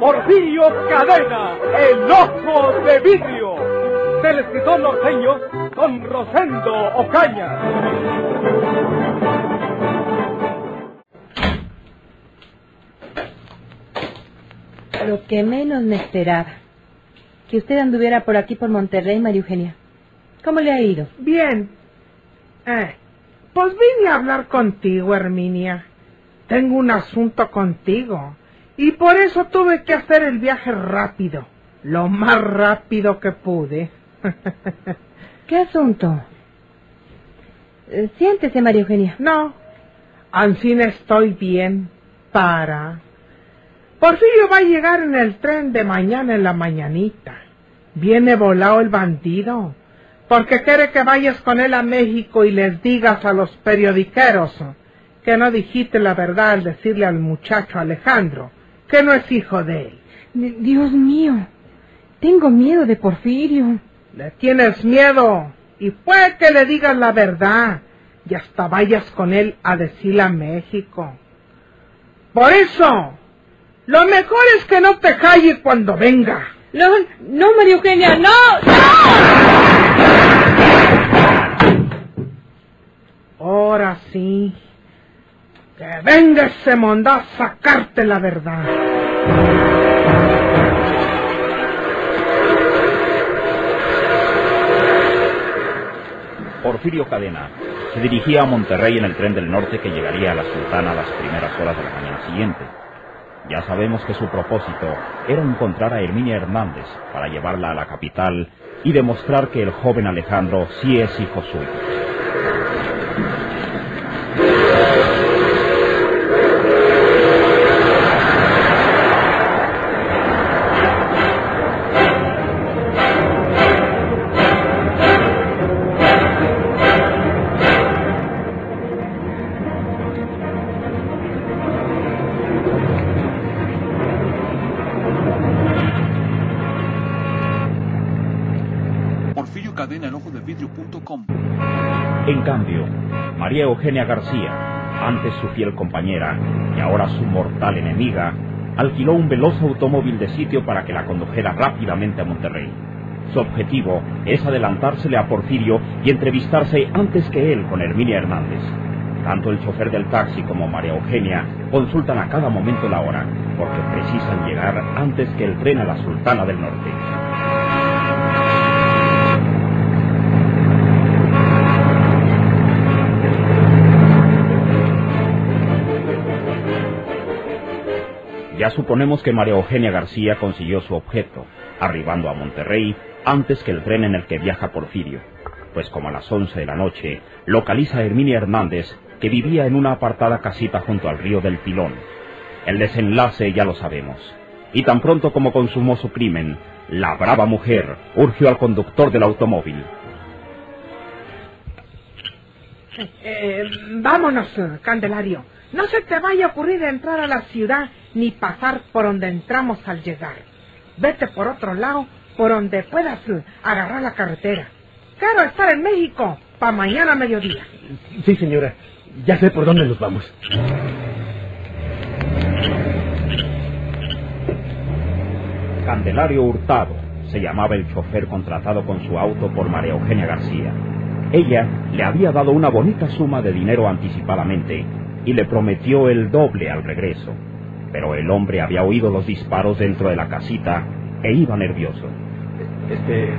Porfirio Cadena, el ojo de vidrio, del escritor norteño Don Rosendo Ocaña. Lo que menos me esperaba. Que usted anduviera por aquí por Monterrey, María Eugenia. ¿Cómo le ha ido? Bien. Eh, pues vine a hablar contigo, Herminia. Tengo un asunto contigo. Y por eso tuve que hacer el viaje rápido. Lo más rápido que pude. ¿Qué asunto? Eh, Siéntese, María Eugenia. No. Ancina estoy bien. Para. Porfirio va a llegar en el tren de mañana en la mañanita. Viene volado el bandido. Porque quiere que vayas con él a México y les digas a los periodiqueros que no dijiste la verdad al decirle al muchacho Alejandro que no es hijo de él. D- Dios mío. Tengo miedo de Porfirio. Le tienes miedo y puede que le digas la verdad y hasta vayas con él a decirle a México. Por eso, lo mejor es que no te calle cuando venga. No, no, María Eugenia, no, Ahora sí, que venga ese mondá a sacarte la verdad. Porfirio Cadena se dirigía a Monterrey en el tren del norte que llegaría a la Sultana a las primeras horas de la mañana siguiente. Ya sabemos que su propósito era encontrar a Herminia Hernández para llevarla a la capital y demostrar que el joven Alejandro sí es hijo suyo. En cambio, María Eugenia García, antes su fiel compañera y ahora su mortal enemiga, alquiló un veloz automóvil de sitio para que la condujera rápidamente a Monterrey. Su objetivo es adelantársele a Porfirio y entrevistarse antes que él con Herminia Hernández. Tanto el chofer del taxi como María Eugenia consultan a cada momento la hora, porque precisan llegar antes que el tren a la Sultana del Norte. Ya suponemos que María Eugenia García consiguió su objeto, arribando a Monterrey antes que el tren en el que viaja Porfirio, pues como a las 11 de la noche localiza a Herminia Hernández, que vivía en una apartada casita junto al río del Pilón. El desenlace ya lo sabemos. Y tan pronto como consumó su crimen, la brava mujer urgió al conductor del automóvil. Eh, vámonos, Candelario. No se te vaya a ocurrir entrar a la ciudad ni pasar por donde entramos al llegar. Vete por otro lado, por donde puedas agarrar la carretera. Quiero estar en México para mañana a mediodía. Sí, señora. Ya sé por dónde nos vamos. Candelario Hurtado se llamaba el chofer contratado con su auto por María Eugenia García. Ella le había dado una bonita suma de dinero anticipadamente y le prometió el doble al regreso. Pero el hombre había oído los disparos dentro de la casita e iba nervioso. Este,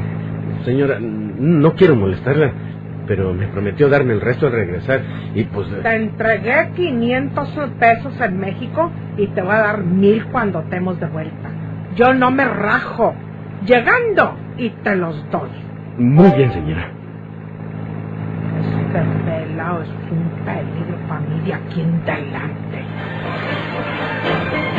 señora, no quiero molestarla, pero me prometió darme el resto al regresar y pues... Te entregué 500 pesos en México y te voy a dar mil cuando estemos de vuelta. Yo no me rajo. Llegando y te los doy. Muy bien, señora. Este pelado es un peligro para mí de aquí en adelante. Thank you.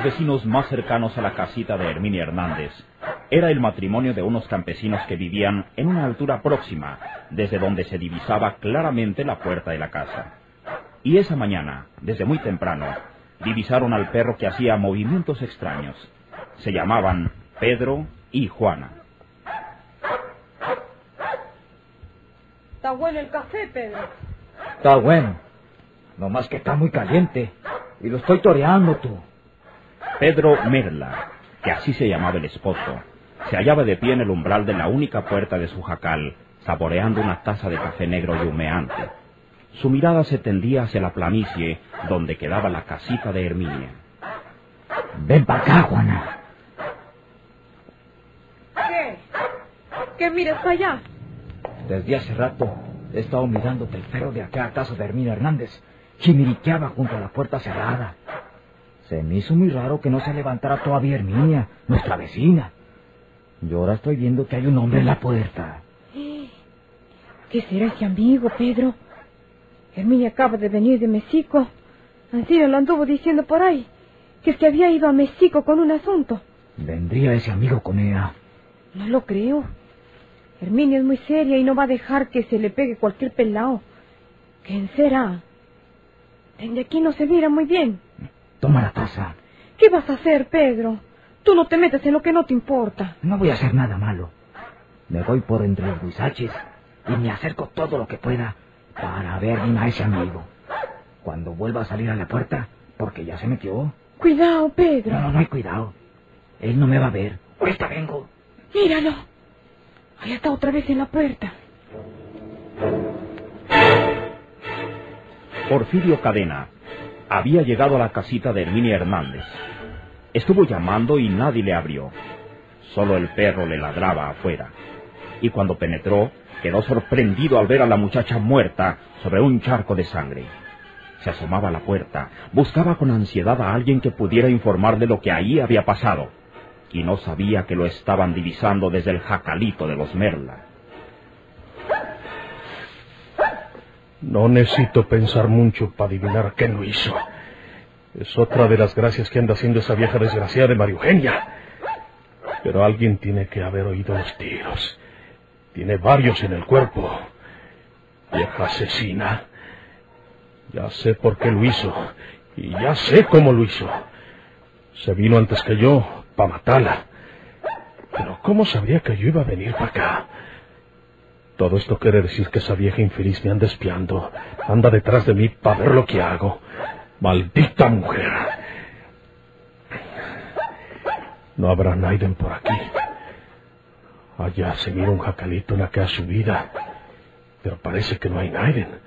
Los vecinos más cercanos a la casita de Herminia Hernández era el matrimonio de unos campesinos que vivían en una altura próxima, desde donde se divisaba claramente la puerta de la casa. Y esa mañana, desde muy temprano, divisaron al perro que hacía movimientos extraños. Se llamaban Pedro y Juana. Está bueno el café, Pedro. Está bueno. No más que está muy caliente. Y lo estoy toreando tú. Pedro Merla, que así se llamaba el esposo, se hallaba de pie en el umbral de la única puerta de su jacal, saboreando una taza de café negro y humeante. Su mirada se tendía hacia la planicie donde quedaba la casita de Herminia. Ven para acá, Juana. ¿Qué? ¿Qué miras para allá? Desde hace rato he estado mirándote el perro de acá a casa de Herminia Hernández. Chimiriqueaba junto a la puerta cerrada. Se me hizo muy raro que no se levantara todavía Herminia, nuestra vecina. Y ahora estoy viendo que hay un hombre en la puerta. ¿Qué será ese amigo, Pedro? Herminia acaba de venir de México. Ancina lo anduvo diciendo por ahí. Que es que había ido a México con un asunto. Vendría ese amigo con ella. No lo creo. Herminia es muy seria y no va a dejar que se le pegue cualquier pelao. ¿Quién será? Desde aquí no se mira muy bien. Toma la taza. ¿Qué vas a hacer, Pedro? Tú no te metes en lo que no te importa. No voy a hacer nada malo. Me voy por entre los guisaches y me acerco todo lo que pueda para ver a ese amigo. Cuando vuelva a salir a la puerta, porque ya se metió. Cuidado, Pedro. No, no, no hay cuidado. Él no me va a ver. Ahorita vengo. Míralo. Ahí está otra vez en la puerta. Porfirio Cadena había llegado a la casita de Herminia Hernández. Estuvo llamando y nadie le abrió. Solo el perro le ladraba afuera. Y cuando penetró, quedó sorprendido al ver a la muchacha muerta sobre un charco de sangre. Se asomaba a la puerta, buscaba con ansiedad a alguien que pudiera informar de lo que ahí había pasado, y no sabía que lo estaban divisando desde el jacalito de los Merla. No necesito pensar mucho para adivinar quién lo hizo. Es otra de las gracias que anda haciendo esa vieja desgraciada de María Eugenia. Pero alguien tiene que haber oído los tiros. Tiene varios en el cuerpo. Vieja asesina. Ya sé por qué lo hizo. Y ya sé cómo lo hizo. Se vino antes que yo para matarla. Pero ¿cómo sabría que yo iba a venir para acá? Todo esto quiere decir que esa vieja infeliz me anda espiando. Anda detrás de mí para ver lo que hago. Maldita mujer. No habrá Naiden por aquí. Allá se mira un jacalito en la que ha subida. Pero parece que no hay Naiden.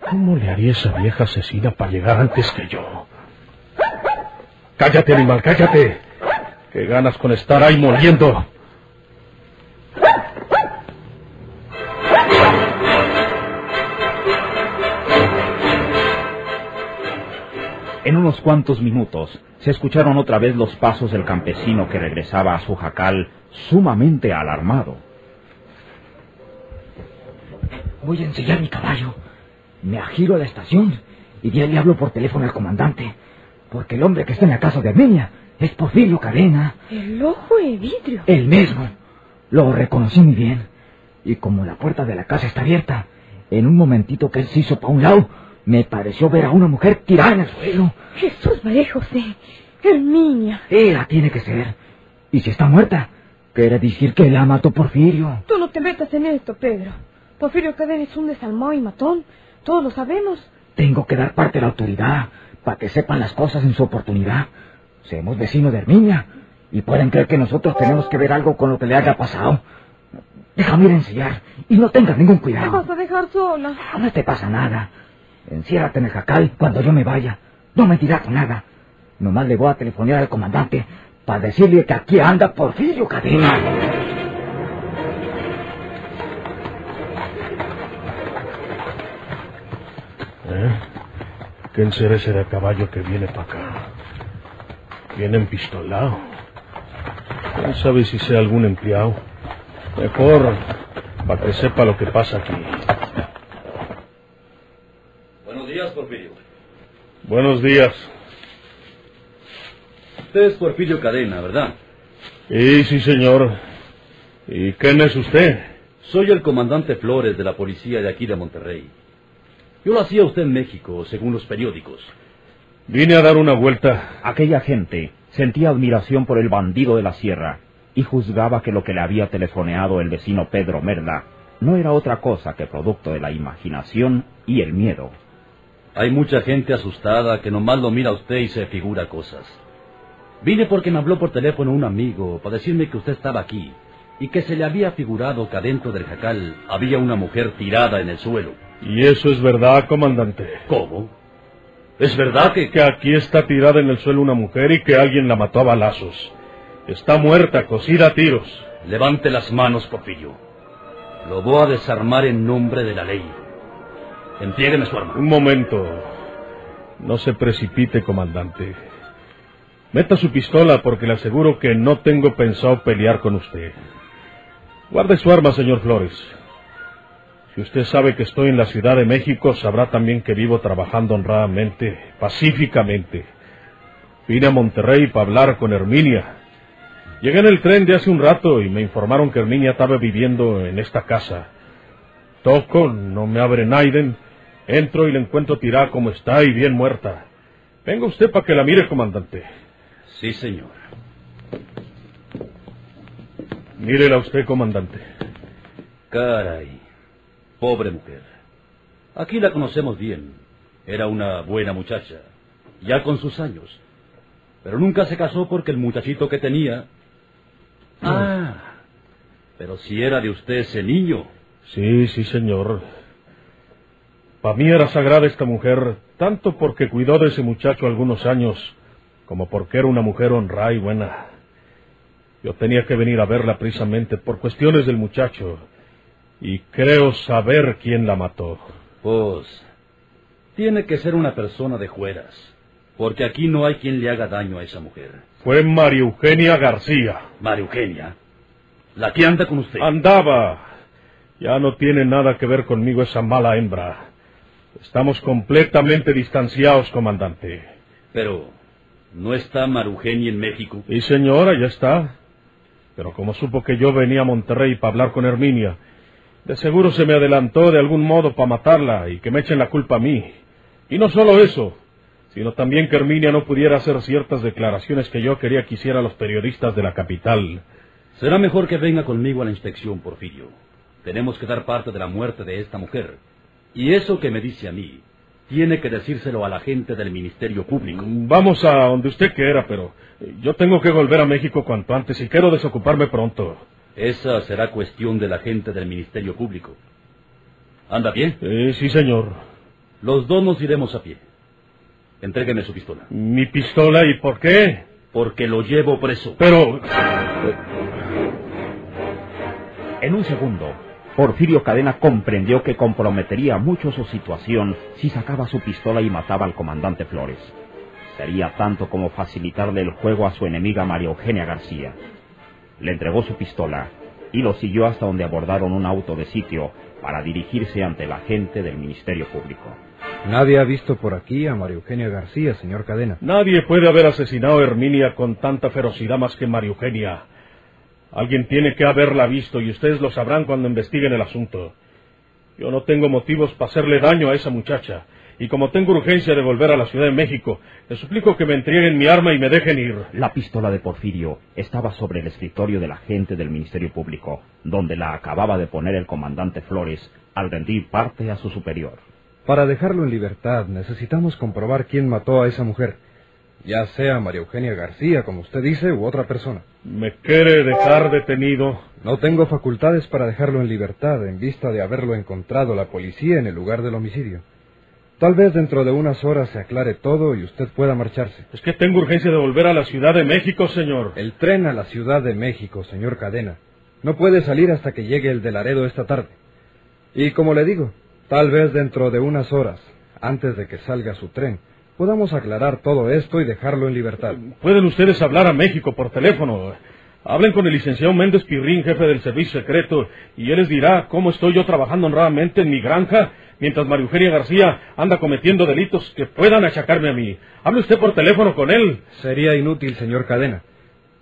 ¿Cómo le haría esa vieja asesina para llegar antes que yo? Cállate, animal, cállate. Qué ganas con estar ahí moliendo. En unos cuantos minutos se escucharon otra vez los pasos del campesino que regresaba a su jacal sumamente alarmado. Voy a ensillar mi caballo. Me agiro a la estación y ahí le hablo por teléfono al comandante. Porque el hombre que está en la casa de Armenia es Porfirio Cadena. El ojo de vidrio. El mismo. Lo reconocí muy bien. Y como la puerta de la casa está abierta, en un momentito que él se hizo para un lado, me pareció ver a una mujer tirada en el suelo. Jesús María José. Herminia. Ella tiene que ser. Y si está muerta, quiere decir que la mató Porfirio. Tú no te metas en esto, Pedro. Porfirio Cadena es un desalmado y matón. Todos lo sabemos. Tengo que dar parte de la autoridad para que sepan las cosas en su oportunidad. Somos vecinos de Herminia y pueden creer que nosotros tenemos que ver algo con lo que le haya pasado. Déjame ir a ensillar y no tengas ningún cuidado. vas a dejar sola. No te pasa nada. Enciérrate en el jacal cuando yo me vaya. No me dirás nada. Nomás le voy a telefonear al comandante para decirle que aquí anda Porfirio Cadena. ¿Eh? ¿Quién será ese de caballo que viene para acá? Viene empistolado. ¿Quién sabe si sea algún empleado? Mejor para que sepa lo que pasa aquí. Buenos días. Usted es Porfirio Cadena, ¿verdad? Sí, sí, señor. ¿Y quién es usted? Soy el comandante Flores de la policía de aquí de Monterrey. Yo lo hacía usted en México, según los periódicos. Vine a dar una vuelta. Aquella gente sentía admiración por el bandido de la sierra y juzgaba que lo que le había telefoneado el vecino Pedro Merla no era otra cosa que producto de la imaginación y el miedo. Hay mucha gente asustada que nomás lo mira a usted y se figura cosas. Vine porque me habló por teléfono un amigo para decirme que usted estaba aquí y que se le había figurado que adentro del jacal había una mujer tirada en el suelo. ¿Y eso es verdad, comandante? ¿Cómo? ¿Es verdad que... Que aquí está tirada en el suelo una mujer y que alguien la mató a balazos. Está muerta, cosida a tiros. Levante las manos, Porfirio. Lo voy a desarmar en nombre de la ley. Entrégueme su arma. Un momento. No se precipite, comandante. Meta su pistola porque le aseguro que no tengo pensado pelear con usted. Guarde su arma, señor Flores. Si usted sabe que estoy en la Ciudad de México, sabrá también que vivo trabajando honradamente, pacíficamente. Vine a Monterrey para hablar con Herminia. Llegué en el tren de hace un rato y me informaron que Herminia estaba viviendo en esta casa. Toco, no me abre Naiden, entro y la encuentro tirada como está y bien muerta. Venga usted para que la mire, comandante. Sí, señor. Mírela usted, comandante. Caray. Pobre mujer. Aquí la conocemos bien. Era una buena muchacha, ya con sus años. Pero nunca se casó porque el muchachito que tenía... Ah, pero si era de usted ese niño. Sí, sí, señor. Para mí era sagrada esta mujer, tanto porque cuidó de ese muchacho algunos años, como porque era una mujer honrada y buena. Yo tenía que venir a verla precisamente por cuestiones del muchacho, y creo saber quién la mató. Pues, tiene que ser una persona de jueras, porque aquí no hay quien le haga daño a esa mujer. Fue María Eugenia García. María Eugenia, la que anda con usted. Andaba. Ya no tiene nada que ver conmigo esa mala hembra. Estamos completamente distanciados, comandante. Pero, ¿no está Marugeni en México? Sí, señora, ya está. Pero como supo que yo venía a Monterrey para hablar con Herminia, de seguro se me adelantó de algún modo para matarla y que me echen la culpa a mí. Y no solo eso, sino también que Herminia no pudiera hacer ciertas declaraciones que yo quería que hicieran los periodistas de la capital. Será mejor que venga conmigo a la inspección, Porfirio. Tenemos que dar parte de la muerte de esta mujer. Y eso que me dice a mí, tiene que decírselo a la gente del Ministerio Público. Vamos a donde usted quiera, pero yo tengo que volver a México cuanto antes y quiero desocuparme pronto. Esa será cuestión de la gente del Ministerio Público. ¿Anda bien? Eh, sí, señor. Los dos nos iremos a pie. Entrégueme su pistola. ¿Mi pistola y por qué? Porque lo llevo preso. Pero... En un segundo, Porfirio Cadena comprendió que comprometería mucho su situación si sacaba su pistola y mataba al comandante Flores. Sería tanto como facilitarle el juego a su enemiga María Eugenia García. Le entregó su pistola y lo siguió hasta donde abordaron un auto de sitio para dirigirse ante la gente del Ministerio Público. Nadie ha visto por aquí a María Eugenia García, señor Cadena. Nadie puede haber asesinado a Herminia con tanta ferocidad más que María Eugenia. Alguien tiene que haberla visto y ustedes lo sabrán cuando investiguen el asunto. Yo no tengo motivos para hacerle daño a esa muchacha. Y como tengo urgencia de volver a la Ciudad de México, les suplico que me entreguen mi arma y me dejen ir. La pistola de Porfirio estaba sobre el escritorio del agente del Ministerio Público, donde la acababa de poner el comandante Flores al rendir parte a su superior. Para dejarlo en libertad necesitamos comprobar quién mató a esa mujer, ya sea María Eugenia García, como usted dice, u otra persona. ¿Me quiere dejar detenido? No tengo facultades para dejarlo en libertad en vista de haberlo encontrado la policía en el lugar del homicidio. Tal vez dentro de unas horas se aclare todo y usted pueda marcharse. Es que tengo urgencia de volver a la Ciudad de México, señor. El tren a la Ciudad de México, señor Cadena, no puede salir hasta que llegue el de Laredo esta tarde. Y como le digo, tal vez dentro de unas horas, antes de que salga su tren, podamos aclarar todo esto y dejarlo en libertad. Pueden ustedes hablar a México por teléfono. Hablen con el licenciado Méndez Pirrín, jefe del servicio secreto, y él les dirá cómo estoy yo trabajando honradamente en mi granja mientras María Eugenia García anda cometiendo delitos que puedan achacarme a mí. Hable usted por teléfono con él. Sería inútil, señor Cadena.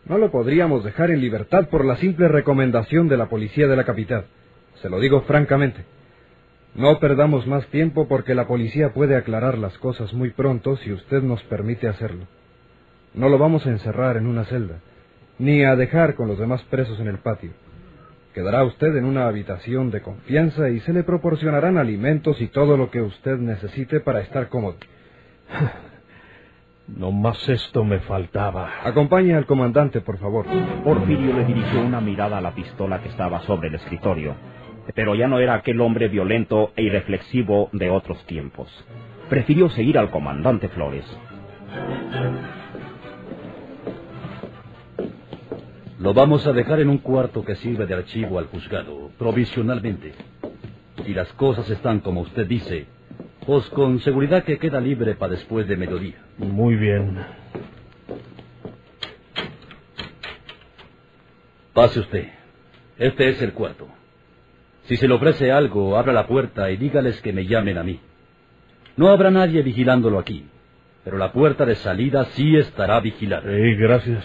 No lo podríamos dejar en libertad por la simple recomendación de la policía de la capital. Se lo digo francamente. No perdamos más tiempo porque la policía puede aclarar las cosas muy pronto si usted nos permite hacerlo. No lo vamos a encerrar en una celda, ni a dejar con los demás presos en el patio. Quedará usted en una habitación de confianza y se le proporcionarán alimentos y todo lo que usted necesite para estar cómodo. No más esto me faltaba. Acompañe al comandante, por favor. Porfirio le dirigió una mirada a la pistola que estaba sobre el escritorio, pero ya no era aquel hombre violento e irreflexivo de otros tiempos. Prefirió seguir al comandante Flores. Lo vamos a dejar en un cuarto que sirve de archivo al juzgado, provisionalmente. Si las cosas están como usted dice, pues con seguridad que queda libre para después de mediodía. Muy bien. Pase usted. Este es el cuarto. Si se le ofrece algo, abra la puerta y dígales que me llamen a mí. No habrá nadie vigilándolo aquí, pero la puerta de salida sí estará vigilada. Sí, gracias.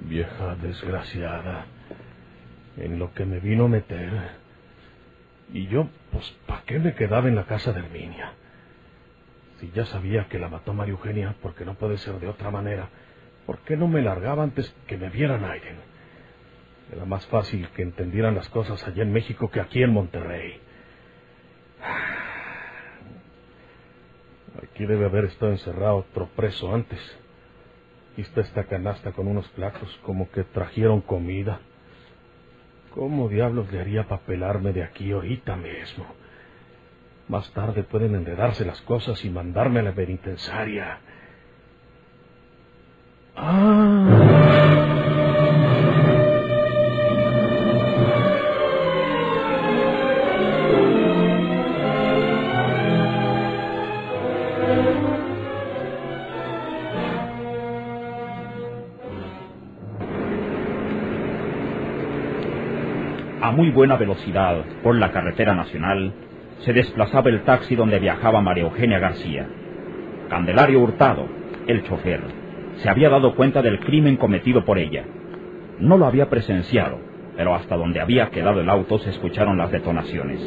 Vieja desgraciada, en lo que me vino a meter. Y yo, pues, ¿para qué me quedaba en la casa de Herminia? Si ya sabía que la mató María Eugenia, porque no puede ser de otra manera, ¿por qué no me largaba antes que me vieran Aiden? Era más fácil que entendieran las cosas allá en México que aquí en Monterrey. Aquí debe haber estado encerrado otro preso antes. Aquí está esta canasta con unos platos, como que trajeron comida. ¿Cómo diablos le haría para pelarme de aquí ahorita mismo? Más tarde pueden enredarse las cosas y mandarme a la penitenciaria. A muy buena velocidad por la carretera nacional se desplazaba el taxi donde viajaba María Eugenia García. Candelario Hurtado, el chofer, se había dado cuenta del crimen cometido por ella. No lo había presenciado, pero hasta donde había quedado el auto se escucharon las detonaciones.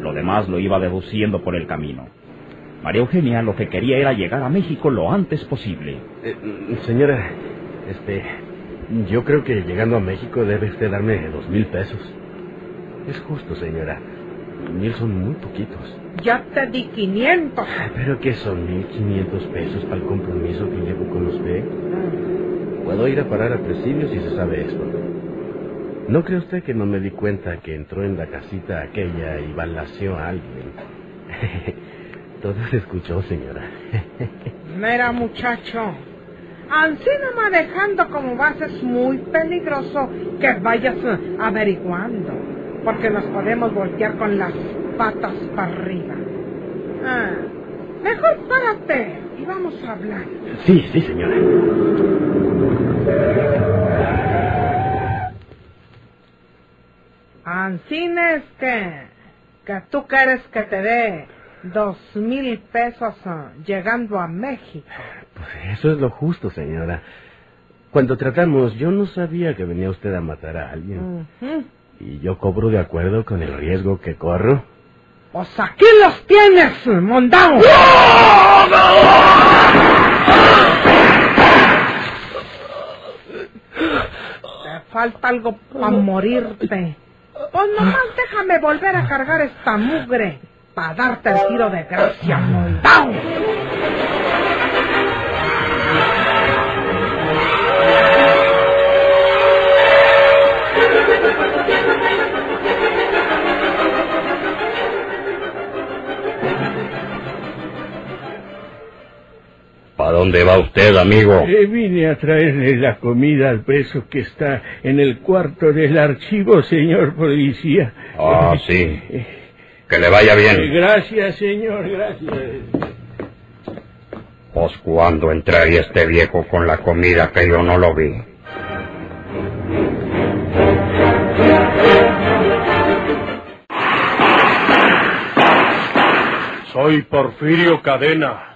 Lo demás lo iba deduciendo por el camino. María Eugenia lo que quería era llegar a México lo antes posible. Eh, señora, este, yo creo que llegando a México debe usted darme dos mil pesos. Es justo, señora. Mil son muy poquitos. Ya te di 500. ¿Pero qué son mil quinientos pesos para el compromiso que llevo con usted? Puedo ir a parar a presidio si se sabe esto. ¿No cree usted que no me di cuenta que entró en la casita aquella y balació a alguien? Todo se escuchó, señora. Mira, muchacho. Así no manejando como vas es muy peligroso que vayas eh, averiguando, porque nos podemos voltear con las patas para arriba. Ah, mejor párate y vamos a hablar. Sí, sí, señora. Ancines que, que tú quieres que te dé dos mil pesos ah, llegando a México. Pues eso es lo justo, señora. Cuando tratamos, yo no sabía que venía usted a matar a alguien. Y yo cobro de acuerdo con el riesgo que corro. Pues aquí los tienes, mondao. Te falta algo para morirte. Pues nomás déjame volver a cargar esta mugre para darte el tiro de gracia, mondao. dónde va usted, amigo? Eh, vine a traerle la comida al preso que está en el cuarto del archivo, señor policía. Ah, eh, sí. Eh, que le vaya bien. Gracias, señor, gracias. Pues cuando entraría este viejo con la comida que yo no lo vi. Soy Porfirio Cadena